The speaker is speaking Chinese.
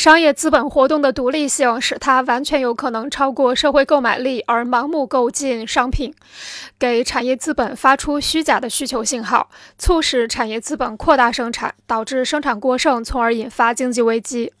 商业资本活动的独立性使它完全有可能超过社会购买力而盲目购进商品给产业资本发出虚假的需求信号促使产业资本扩大生产导致生产过剩从而引发经济危机。